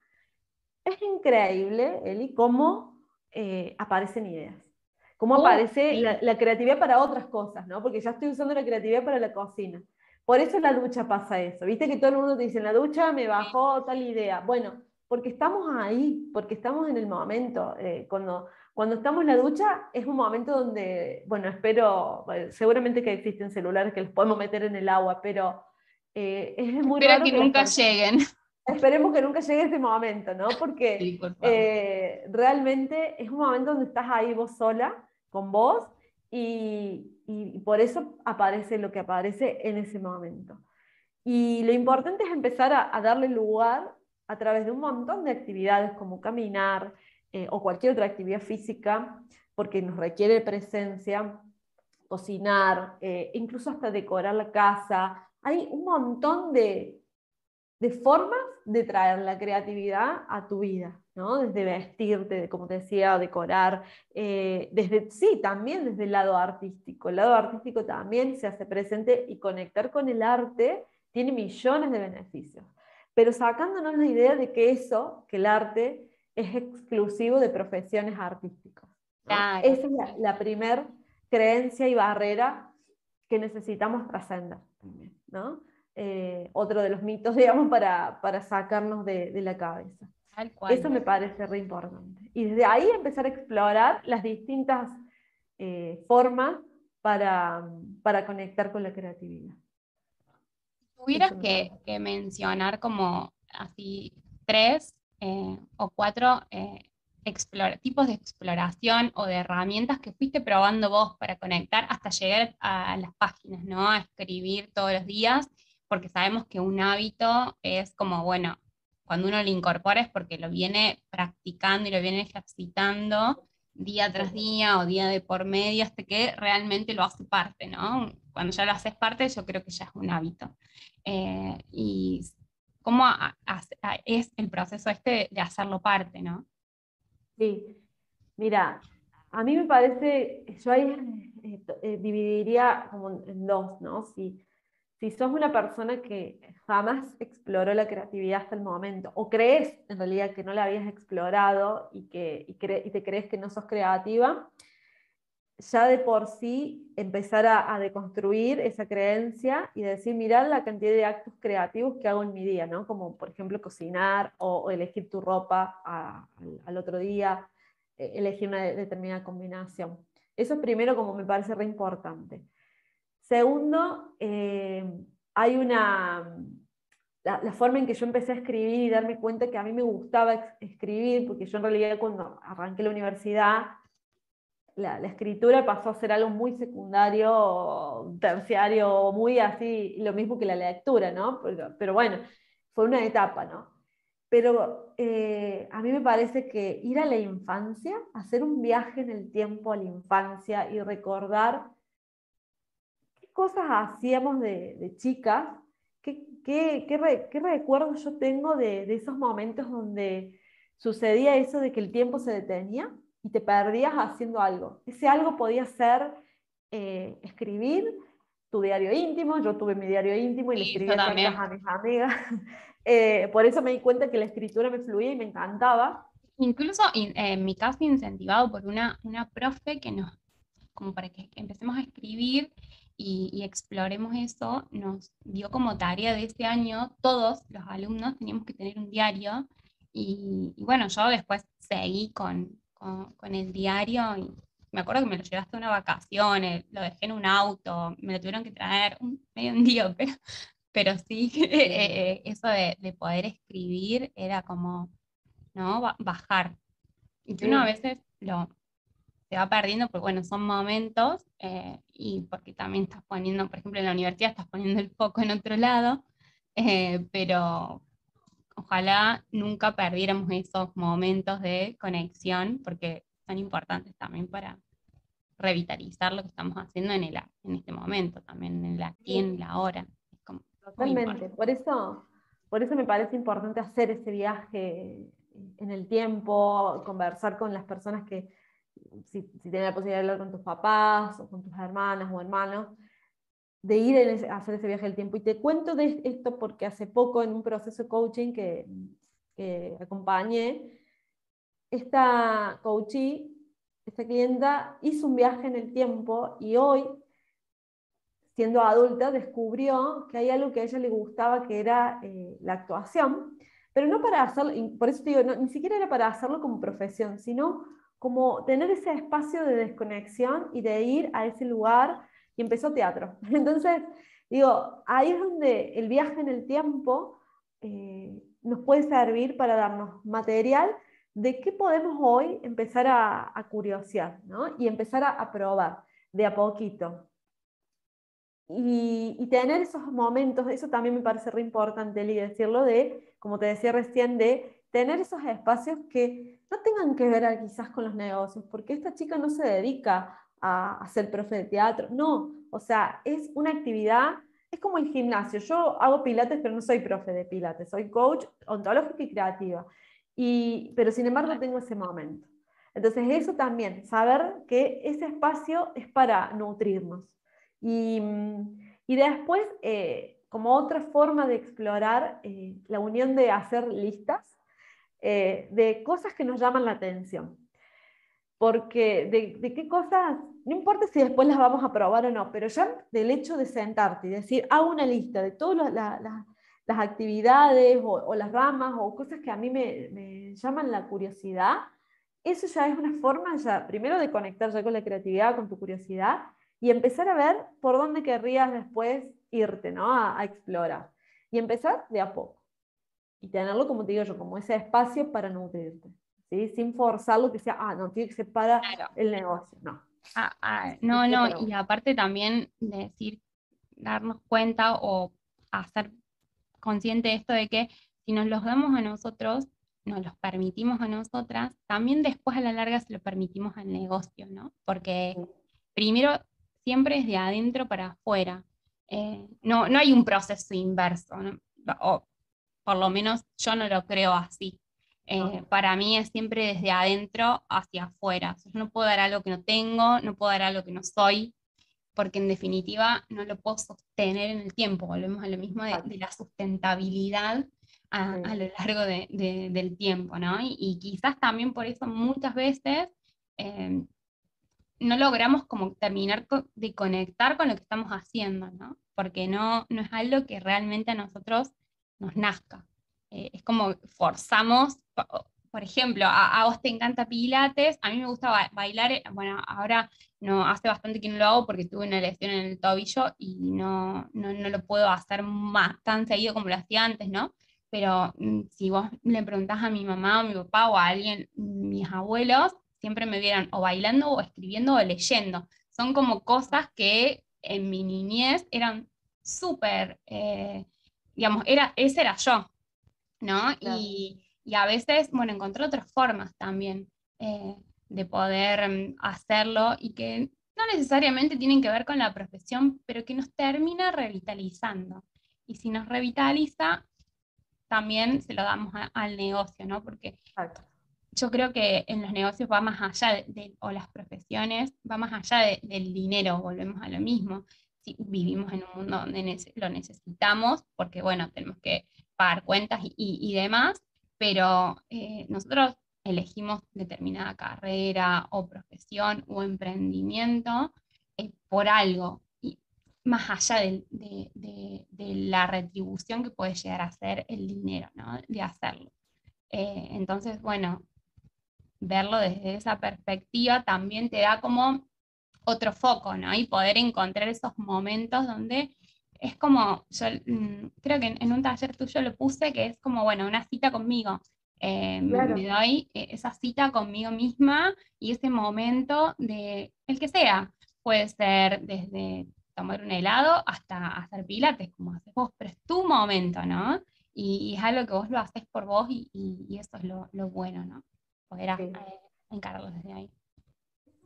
es increíble, Eli, cómo eh, aparecen ideas. Cómo oh, aparece la, creatividad para otras cosas, ¿no? Porque ya estoy usando la creatividad para la cocina. Por eso en la ducha pasa eso. Viste que todo el mundo te dice, en la ducha me bajó tal idea. Bueno, porque estamos ahí, porque estamos en el momento. Eh, cuando, cuando estamos en la ducha es un momento donde, bueno, espero, seguramente que existen celulares que los podemos meter en el agua, pero eh, es muy Espera que nunca lleguen. Esperemos que nunca llegue ese momento, ¿no? Porque eh, realmente es un momento donde estás ahí vos sola, con vos, y, por eso aparece lo que aparece en ese momento. Y lo importante es empezar a, darle lugar a través de un montón de actividades como caminar eh, o cualquier otra actividad física, porque nos requiere presencia, cocinar, eh, incluso hasta decorar la casa. Hay un montón de, de formas de traer la creatividad a tu vida, ¿no? Desde vestirte, como te decía, decorar, eh, desde, sí, también desde el lado artístico. El lado artístico también se hace presente y conectar con el arte tiene millones de beneficios. Pero sacándonos la idea de que eso, que el arte, es exclusivo de profesiones artísticas. Esa es la, la primera creencia y barrera que necesitamos trascender ¿no? Eh, otro de los mitos, digamos, para, para sacarnos de, de, la cabeza. Eso me parece re importante. Y desde ahí empezar a explorar las distintas eh, formas para, para, conectar con la creatividad. Tuvieras que, que, mencionar como así tres eh, o cuatro tipos de exploración o de herramientas que fuiste probando vos para conectar hasta llegar a las páginas, ¿no? A escribir todos los días porque sabemos que un hábito es como, bueno, cuando uno lo incorpora es porque lo viene practicando y lo viene ejercitando día tras día o día de por medio hasta que realmente lo hace parte, ¿no? Cuando ya lo haces parte, yo creo que ya es un hábito. Eh, y cómo es el proceso este de hacerlo parte, ¿no? Sí, mira, a mí me parece, yo ahí eh, eh, dividiría como en dos, ¿no? Si si sos una persona que jamás exploró la creatividad hasta el momento, o crees en realidad que no la habías explorado y, que, te crees que no sos creativa, ya de por sí empezar a, deconstruir esa creencia y decir, mirar la cantidad de actos creativos que hago en mi día, ¿no? como por ejemplo cocinar o, elegir tu ropa al, otro día, eh, elegir una determinada combinación. Eso es primero como me parece re importante. Segundo, eh, hay una, la, forma en que yo empecé a escribir y darme cuenta que a mí me gustaba escribir, porque yo en realidad cuando arranqué la universidad, la, escritura pasó a ser algo muy secundario, terciario, muy así, lo mismo que la lectura, ¿no? Pero, bueno, fue una etapa, ¿no? Pero eh, a mí me parece que ir a la infancia, hacer un viaje en el tiempo a la infancia y recordar cosas hacíamos de, de chicas? ¿Qué, qué, qué, recuerdos yo tengo de, de, esos momentos donde sucedía eso de que el tiempo se detenía y te perdías haciendo algo. Ese algo podía ser eh, escribir tu diario íntimo, yo tuve mi diario íntimo y le escribía cartas a mis amigas. Eh, por eso me di cuenta que la escritura me fluía y me encantaba. Incluso en mi caso incentivado por una, una profe que nos, como para que empecemos a escribir y, exploremos eso, nos dio como tarea de este año, todos los alumnos teníamos que tener un diario y, bueno, yo después seguí con, con, el diario y me acuerdo que me lo llevaste a una vacación, eh, lo dejé en un auto, me lo tuvieron que traer un, medio un día, pero, pero sí, eh, eso de, de, poder escribir era como, ¿no? Bajar. Y que uno a veces lo, se va perdiendo, porque bueno, son momentos eh, y porque también estás poniendo, por ejemplo, en la universidad estás poniendo el foco en otro lado, eh, pero ojalá nunca perdiéramos esos momentos de conexión, porque son importantes también para revitalizar lo que estamos haciendo en, el, en este momento, también en el aquí, en la hora. Totalmente, por eso, por eso me parece importante hacer ese viaje en el tiempo, conversar con las personas que, si, si la posibilidad de hablar con tus papás o con tus hermanas o hermanos, de ir a hacer ese viaje del tiempo. Y te cuento de esto porque hace poco en un proceso de coaching que, que acompañé, esta coachee, esta clienta hizo un viaje en el tiempo y hoy, siendo adulta, descubrió que hay algo que a ella le gustaba, que era eh, la actuación, pero no para hacerlo, por eso te digo, ni siquiera era para hacerlo como profesión, sino como tener ese espacio de desconexión y de ir a ese lugar y empezó teatro. Entonces, digo, ahí es donde el viaje en el tiempo eh, nos puede servir para darnos material de qué podemos hoy empezar a, a curiosear ¿no? y empezar a, probar de a poquito. Y, tener esos momentos, eso también me parece re importante, Eli, decirlo, de, como te decía recién, de tener esos espacios que no tengan que ver quizás con los negocios, porque esta chica no se dedica a, ser profe de teatro, no, o sea, es una actividad, es como el gimnasio, yo hago pilates, pero no soy profe de pilates, soy coach ontológica y creativa, y, pero sin embargo tengo ese momento. Entonces eso también, saber que ese espacio es para nutrirnos. Y, y después, eh, como otra forma de explorar eh, la unión de hacer listas, eh, de cosas que nos llaman la atención. Porque de, qué cosas, no importa si después las vamos a probar o no, pero ya del hecho de sentarte y decir, hago una lista de todas las actividades o, las ramas o cosas que a mí me, llaman la curiosidad, eso ya es una forma ya, primero de conectar ya con la creatividad, con tu curiosidad, y empezar a ver por dónde querrías después irte, ¿no? A explorar. Y empezar de a poco y tenerlo, como te digo yo, como ese espacio para nutrirte, ¿sí? sin forzarlo que sea, ah, no, tiene que ser para el negocio, no. Ah, ah, no, no, y aparte también de decir, darnos cuenta o hacer consciente de esto de que si nos los damos a nosotros, nos los permitimos a nosotras, también después a la larga se lo permitimos al negocio, ¿no? Porque primero siempre es de adentro para afuera. Eh, no, no hay un proceso inverso. ¿no? Por lo menos yo no lo creo así. Eh, para mí es siempre desde adentro hacia afuera. Yo no puedo dar algo que no tengo, no puedo dar algo que no soy, porque en definitiva no lo puedo sostener en el tiempo. Volvemos a lo mismo de, la sustentabilidad a, lo largo del tiempo, ¿no? Y, quizás también por eso muchas veces eh, no logramos como terminar de conectar con lo que estamos haciendo, ¿no? Porque no, no es algo que realmente a nosotros nos nazca. Eh, es como forzamos, por ejemplo, a, vos te encanta Pilates, a mí me gusta bailar, eh, bueno, ahora no, hace bastante que no lo hago porque tuve una lesión en el tobillo y no, no, no lo puedo hacer más tan seguido como lo hacía antes, ¿no? Pero mm, si vos le preguntás a mi mamá o mi papá o a alguien, mis abuelos, siempre me vieron o bailando o escribiendo o leyendo. Son como cosas que en mi niñez eran súper eh, digamos, era, ese era yo, ¿no? Y, a veces, bueno, encontré otras formas también eh, de poder mm, hacerlo y que no necesariamente tienen que ver con la profesión, pero que nos termina revitalizando. Y si nos revitaliza, también se lo damos al negocio, ¿no? Porque yo creo que en los negocios va más allá de, o las profesiones, va más allá del dinero, volvemos a lo mismo. Si vivimos en un mundo donde lo necesitamos, porque bueno, tenemos que pagar cuentas y, demás, pero eh, nosotros elegimos determinada carrera o profesión o emprendimiento eh, por algo, y más allá de, la retribución que puede llegar a ser el dinero, ¿no? De hacerlo. Eh, entonces, bueno, verlo desde esa perspectiva también te da como otro foco, ¿no? Y poder encontrar esos momentos donde es como, yo mm, creo que en, un taller tuyo lo puse, que es como, bueno, una cita conmigo. Eh, me, doy eh, esa cita conmigo misma y ese momento de el que sea. Puede ser desde tomar un helado hasta hacer pilates, como haces vos, pero es tu momento, ¿no? Y, es algo que vos lo haces por vos y, eso es lo, lo, bueno, ¿no? Poder sí. encararlo desde ahí.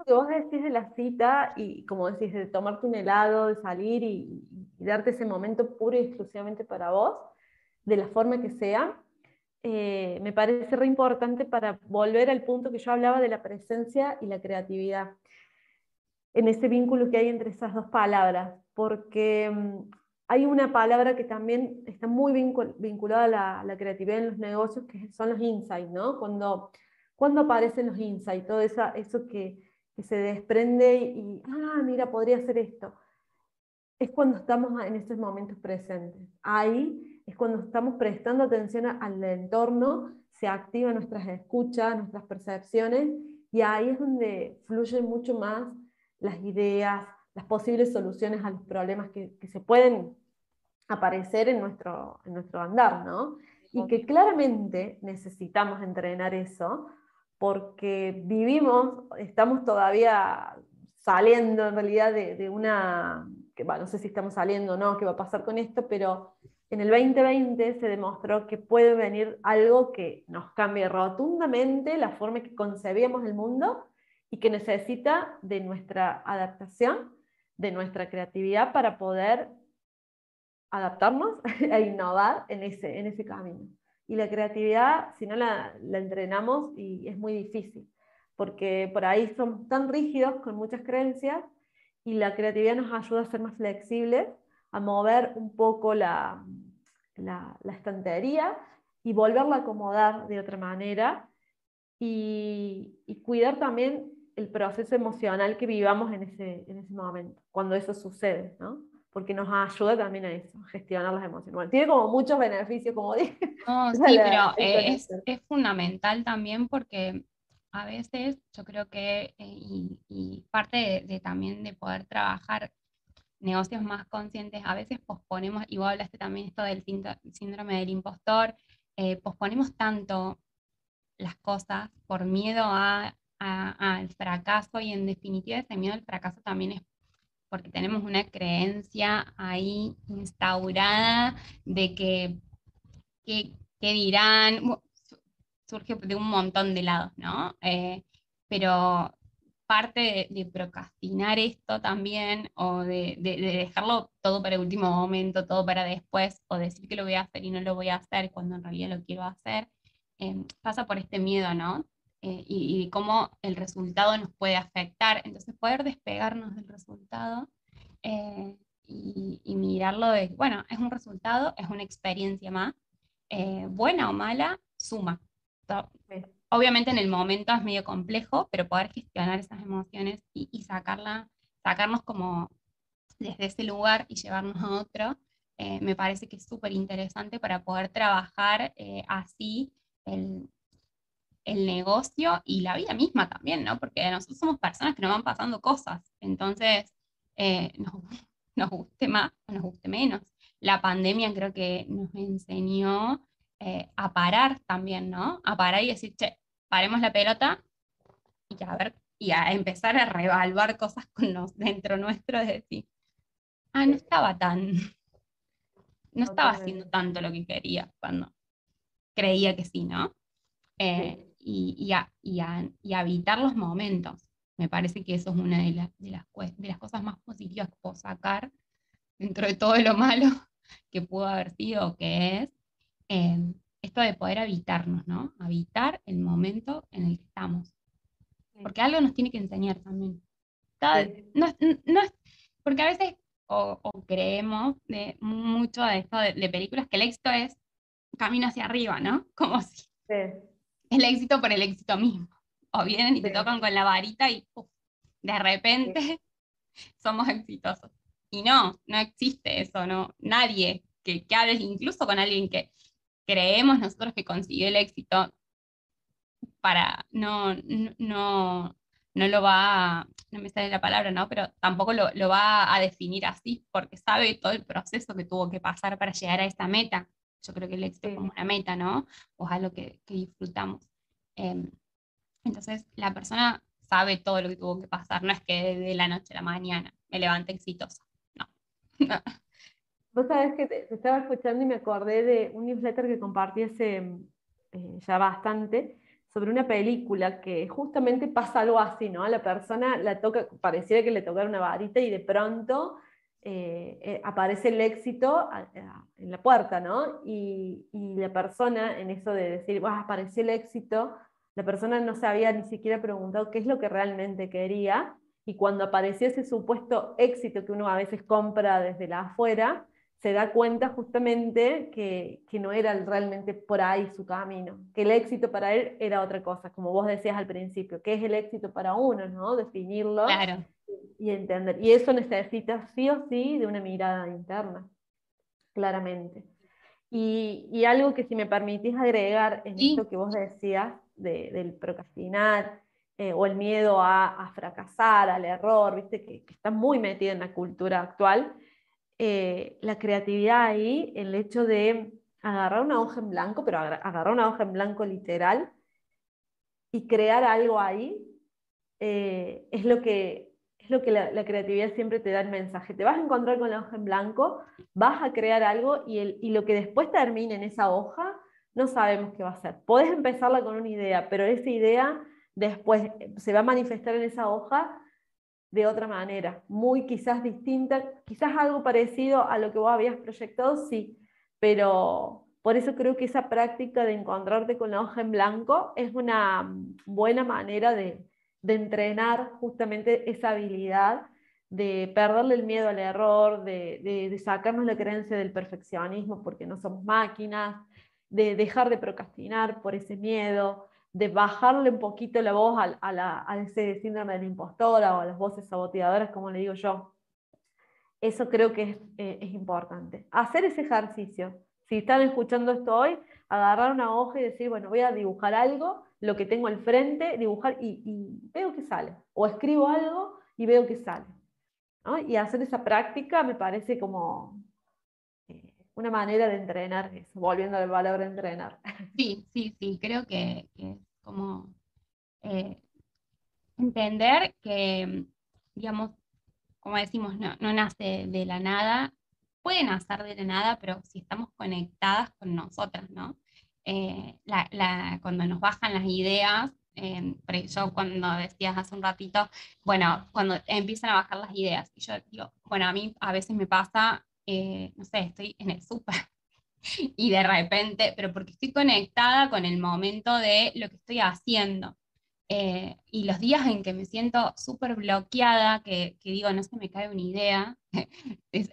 Que vos decís de la cita y como decís, de tomarte un helado, de salir y, y darte ese momento puro y exclusivamente para vos, de la forma que sea, eh, me parece re importante para volver al punto que yo hablaba de la presencia y la creatividad, en ese vínculo que hay entre esas dos palabras, porque mm, hay una palabra que también está muy vinculada a la, creatividad en los negocios, que son los insights, ¿no? Cuando, cuando aparecen los insights, todo esa, eso que, que se desprende y, ah, mira, podría hacer esto es cuando estamos en estos momentos presentes. Ahí es cuando estamos prestando atención al entorno, se activan nuestras escuchas, nuestras percepciones, y ahí es donde fluyen mucho más las ideas, las posibles soluciones a los problemas que, se pueden aparecer en nuestro, en nuestro andar, ¿no? Y que claramente necesitamos entrenar eso, porque vivimos, estamos todavía saliendo en realidad de una no sé si estamos saliendo o no, qué va a pasar con esto, pero en el 2020 se demostró que puede venir algo que nos cambie rotundamente la forma que concebíamos el mundo y que necesita de nuestra adaptación, de nuestra creatividad para poder adaptarnos e innovar en ese, en ese camino. Y la creatividad, si no la, la entrenamos, y es muy difícil, porque por ahí somos tan rígidos con muchas creencias y la creatividad nos ayuda a ser más flexibles, a mover un poco la, la, estantería y volverla a acomodar de otra manera y, cuidar también el proceso emocional que vivamos en ese, en ese momento, cuando eso sucede, ¿no? Porque nos ayuda también a eso, a gestionar las emociones. tiene como muchos beneficios, como dije. sí, pero es, es, fundamental también porque a veces yo creo que, eh, y, parte de, también de poder trabajar negocios más conscientes, a veces posponemos, y vos hablaste también esto del síndrome del impostor, eh, posponemos tanto las cosas por miedo al fracaso y en definitiva ese miedo al fracaso también es porque tenemos una creencia ahí instaurada de que, que, dirán, surge de un montón de lados, ¿no? Eh, pero parte de, procrastinar esto también, o de, dejarlo todo para el último momento, todo para después, o decir que lo voy a hacer y no lo voy a hacer cuando en realidad lo quiero hacer, eh, pasa por este miedo, ¿no? Eh, y, cómo el resultado nos puede afectar. Entonces, poder despegarnos del resultado y, y, mirarlo de, bueno, es un resultado, es una experiencia más, buena o mala, suma. Obviamente en el momento es medio complejo, pero poder gestionar esas emociones y, sacarla, sacarnos como desde ese lugar y llevarnos a otro, eh, me parece que es súper interesante para poder trabajar eh, así el, negocio y la vida misma también, ¿no? Porque nosotros somos personas que nos van pasando cosas, entonces eh, nos, nos guste más o nos guste menos. La pandemia creo que nos enseñó eh, a parar también, ¿no? A parar y decir, che, paremos la pelota y a ver, y a empezar a revaluar cosas con nos, dentro nuestro, de decir, ah, no estaba tan, no estaba haciendo tanto lo que quería cuando creía que sí, ¿no? Eh, y, y, a, y, y, habitar los momentos. Me parece que eso es una de, las, de, las, de las cosas más positivas que puedo sacar dentro de todo lo malo que pudo haber sido o que es, eh, esto de poder habitarnos, ¿no? Habitar el momento en el que estamos. Porque algo nos tiene que enseñar también. no, no, porque a veces o, creemos de mucho de esto de, películas que el éxito es camino hacia arriba, ¿no? Como si el éxito por el éxito mismo. O vienen y te tocan con la varita y de repente somos exitosos. Y no, no existe eso, no. Nadie que, que hables incluso con alguien que creemos nosotros que consiguió el éxito, para, no, no, no lo va, a, no me sale la palabra, ¿no? Pero tampoco lo, lo, va a definir así, porque sabe todo el proceso que tuvo que pasar para llegar a esta meta. Yo creo que el éxito es como una meta, ¿no? O es algo que, que disfrutamos. Em, entonces, la persona sabe todo lo que tuvo que pasar, no es que de la noche a la mañana me levante exitosa, no. Vos sabés que te, estaba escuchando y me acordé de un newsletter que compartí hace eh, ya bastante sobre una película que justamente pasa algo así, ¿no? A la persona la toca, pareciera que le tocara una varita y de pronto eh, eh, aparece el éxito en la puerta, ¿no? Y, la persona, en eso de decir, ah, apareció el éxito, la persona no se había ni siquiera preguntado qué es lo que realmente quería, y cuando apareció ese supuesto éxito que uno a veces compra desde la afuera, se da cuenta justamente que, que, no era realmente por ahí su camino, que el éxito para él era otra cosa, como vos decías al principio, que es el éxito para uno, ¿no? Definirlo y entender. Y eso necesita sí o sí de una mirada interna, claramente. Y, y algo que si me permitís agregar en esto que vos decías de, del procrastinar eh, o el miedo a, a, fracasar, al error, viste que, que está muy metido en la cultura actual, eh, la creatividad ahí, el hecho de agarrar una hoja en blanco, pero agarrar una hoja en blanco literal y crear algo ahí, eh, es lo que, es lo que la, creatividad siempre te da el mensaje. Te vas a encontrar con la hoja en blanco, vas a crear algo y, el, y lo que después termine en esa hoja, no sabemos qué va a ser. Puedes empezarla con una idea, pero esa idea después se va a manifestar en esa hoja de otra manera, muy quizás distinta, quizás algo parecido a lo que vos habías proyectado, sí, pero por eso creo que esa práctica de encontrarte con la hoja en blanco es una buena manera de, entrenar justamente esa habilidad de perderle el miedo al error, de, de, sacarnos la creencia del perfeccionismo porque no somos máquinas, de dejar de procrastinar por ese miedo, de bajarle un poquito la voz a, ese síndrome de la impostora o a las voces saboteadoras, como le digo yo. Eso creo que es, eh, importante. Hacer ese ejercicio. Si están escuchando esto hoy, agarrar una hoja y decir, bueno, voy a dibujar algo, lo que tengo al frente, dibujar y, veo que sale. O escribo algo y veo que sale. Y hacer esa práctica me parece como eh, una manera de entrenar eso, volviendo al valor de entrenar. Sí, sí, sí, creo que, es como eh, entender que, digamos, como decimos, no, nace de la nada, puede nacer de la nada, pero si estamos conectadas con nosotras, ¿no? Eh, cuando nos bajan las ideas, eh, yo cuando decías hace un ratito, bueno, cuando empiezan a bajar las ideas, y yo digo, bueno, a mí a veces me pasa eh, no sé, estoy en el súper y de repente, pero porque estoy conectada con el momento de lo que estoy haciendo. Eh, y los días en que me siento súper bloqueada, que, digo, no se me cae una idea, es,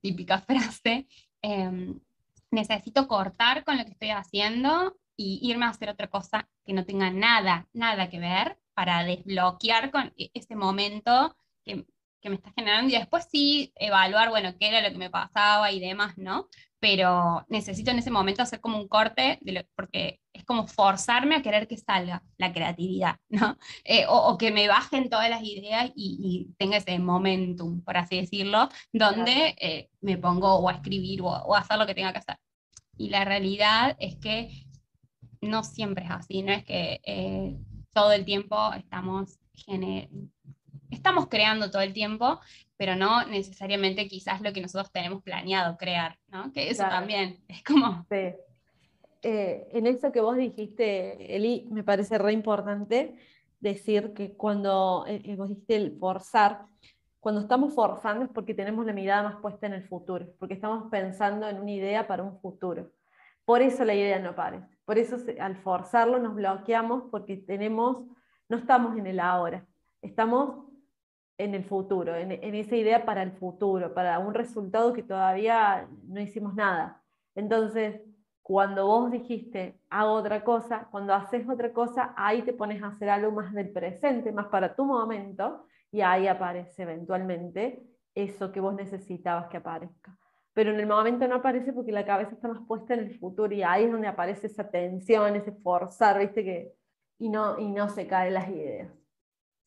típica frase, em, necesito cortar con lo que estoy haciendo y irme a hacer otra cosa que no tenga nada, nada que ver para desbloquear con e, ese momento que, me está generando y después sí evaluar, bueno, qué era lo que me pasaba y demás, ¿no? Pero necesito en ese momento hacer como un corte, de porque es como forzarme a querer que salga la creatividad, ¿no? Eh, o, que me bajen todas las ideas y, tenga ese momentum, por así decirlo, donde eh, me pongo o a escribir o, a hacer lo que tenga que hacer. Y la realidad es que no siempre es así, no es que eh, todo el tiempo estamos estamos creando todo el tiempo, pero no necesariamente quizás lo que nosotros tenemos planeado crear, ¿no? Que eso también es como... Sí. Eh, en eso que vos dijiste, Eli, me parece re importante decir que cuando eh, eh, vos dijiste el forzar, cuando estamos forzando es porque tenemos la mirada más puesta en el futuro, porque estamos pensando en una idea para un futuro. por eso la idea no aparece. Por eso al forzarlo nos bloqueamos porque tenemos, no estamos en el ahora, estamos en el futuro, en, en, esa idea para el futuro, para un resultado que todavía no hicimos nada. Entonces, cuando vos dijiste, hago otra cosa, cuando haces otra cosa, ahí te pones a hacer algo más del presente, más para tu momento, y ahí aparece eventualmente eso que vos necesitabas que aparezca. Pero en el momento no aparece porque la cabeza está más puesta en el futuro y ahí es donde aparece esa tensión, ese forzar, ¿viste? Que, y, no, y no se caen las ideas.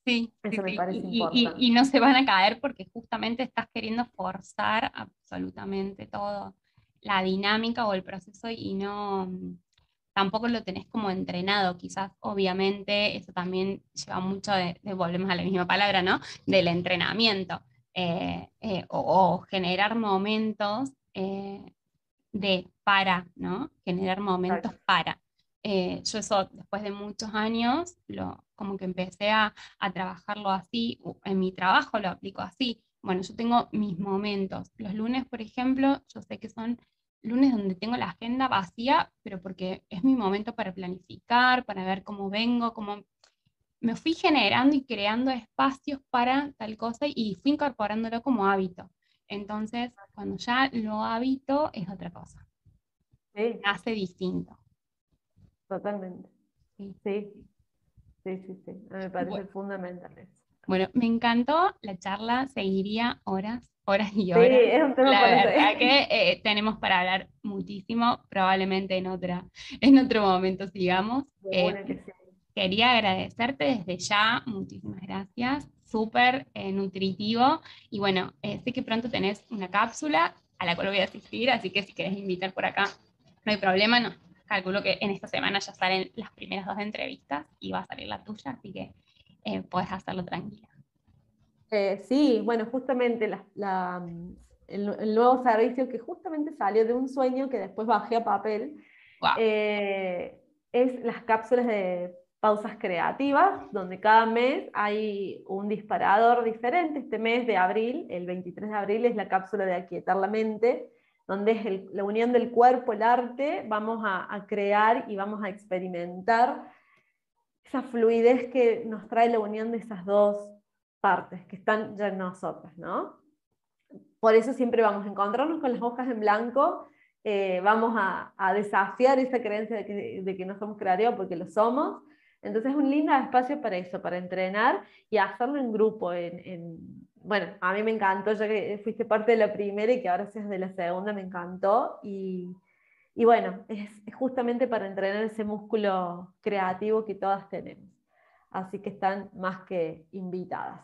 Sí, Eso me parece y, importante. Y, y, no se van a caer porque justamente estás queriendo forzar absolutamente todo la dinámica o el proceso y no tampoco lo tenés como entrenado, quizás obviamente eso también lleva mucho de, volvemos a la misma palabra, ¿no? Del entrenamiento eh, eh, o, generar momentos eh, de para, ¿no? Generar momentos para. yo eso después de muchos años, lo, como que empecé a, a trabajarlo así, en mi trabajo lo aplico así. Bueno, yo tengo mis momentos. Los lunes, por ejemplo, yo sé que son lunes donde tengo la agenda vacía, pero porque es mi momento para planificar, para ver cómo vengo, cómo me fui generando y creando espacios para tal cosa y fui incorporándolo como hábito. Entonces, cuando ya lo habito, es otra cosa. Sí. Hace distinto. Totalmente. Sí, sí, sí, sí. Me parece fundamental eso. Bueno, me encantó la charla, seguiría horas, horas y horas. Sí, es un tema La verdad que eh, tenemos para hablar muchísimo, probablemente en, otra, en otro momento sigamos. Eh, quería agradecerte desde ya, muchísimas gracias, súper eh, nutritivo. Y bueno, sé que pronto tenés una cápsula a la cual voy a asistir, así que si querés invitar por acá, no hay problema, no. Calculo que en esta semana ya salen las primeras dos entrevistas y va a salir la tuya, así que eh, puedes hacerlo tranquila. Eh, sí, bueno, justamente el, nuevo servicio que justamente salió de un sueño que después bajé a papel eh, es las cápsulas de pausas creativas, donde cada mes hay un disparador diferente. Este mes de abril, el 23 de abril, es la cápsula de aquietar la mente, donde es la unión del cuerpo, el arte, vamos a, a crear y vamos a experimentar esa fluidez que nos trae la unión de esas dos partes que están ya en nosotros, ¿no? Por eso siempre vamos a encontrarnos con las hojas en blanco, eh, vamos a, desafiar esa creencia de que, de que, no somos creativos porque lo somos. Entonces es un lindo espacio para eso, para entrenar y hacerlo en grupo. En, bueno, a mí me encantó, ya que fuiste parte de la primera y que ahora seas de la segunda, me encantó. Y, y bueno, es, justamente para entrenar ese músculo creativo que todas tenemos. Así que están más que invitadas.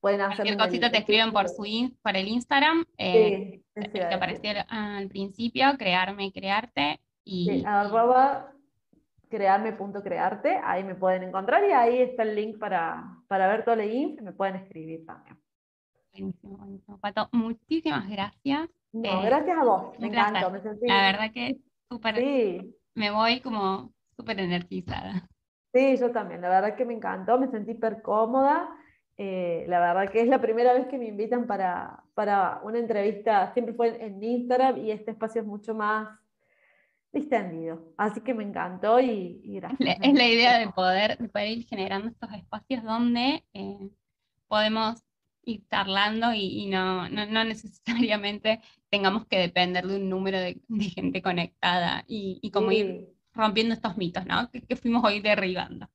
Pueden hacer Cualquier cosita te escriben por, su por el Instagram, eh, que apareció al principio, crearme crearte. Y, sí, arroba crearme.crearte, ahí me pueden encontrar y ahí está el link para, para ver todo el info me pueden escribir también. Buenísimo, buenísimo. Pato, muchísimas gracias. No, eh, gracias a vos, me encantó, me sentí... La verdad que súper, sí. me voy como súper energizada. Sí, yo también, la verdad que me encantó, me sentí hiper cómoda. Eh, la verdad que es la primera vez que me invitan para, para una entrevista, siempre fue en Instagram y este espacio es mucho más distendido. Así que me encantó y, gracias. Es la idea de poder, poder ir generando estos espacios donde eh, podemos ir charlando y, no, no, necesariamente tengamos que depender de un número de, gente conectada y, como ir rompiendo estos mitos, ¿no? Que, fuimos hoy derribando.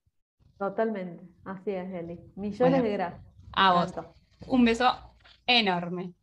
Totalmente, así es, Eli. Millones de gracias. A vos. Un beso enorme.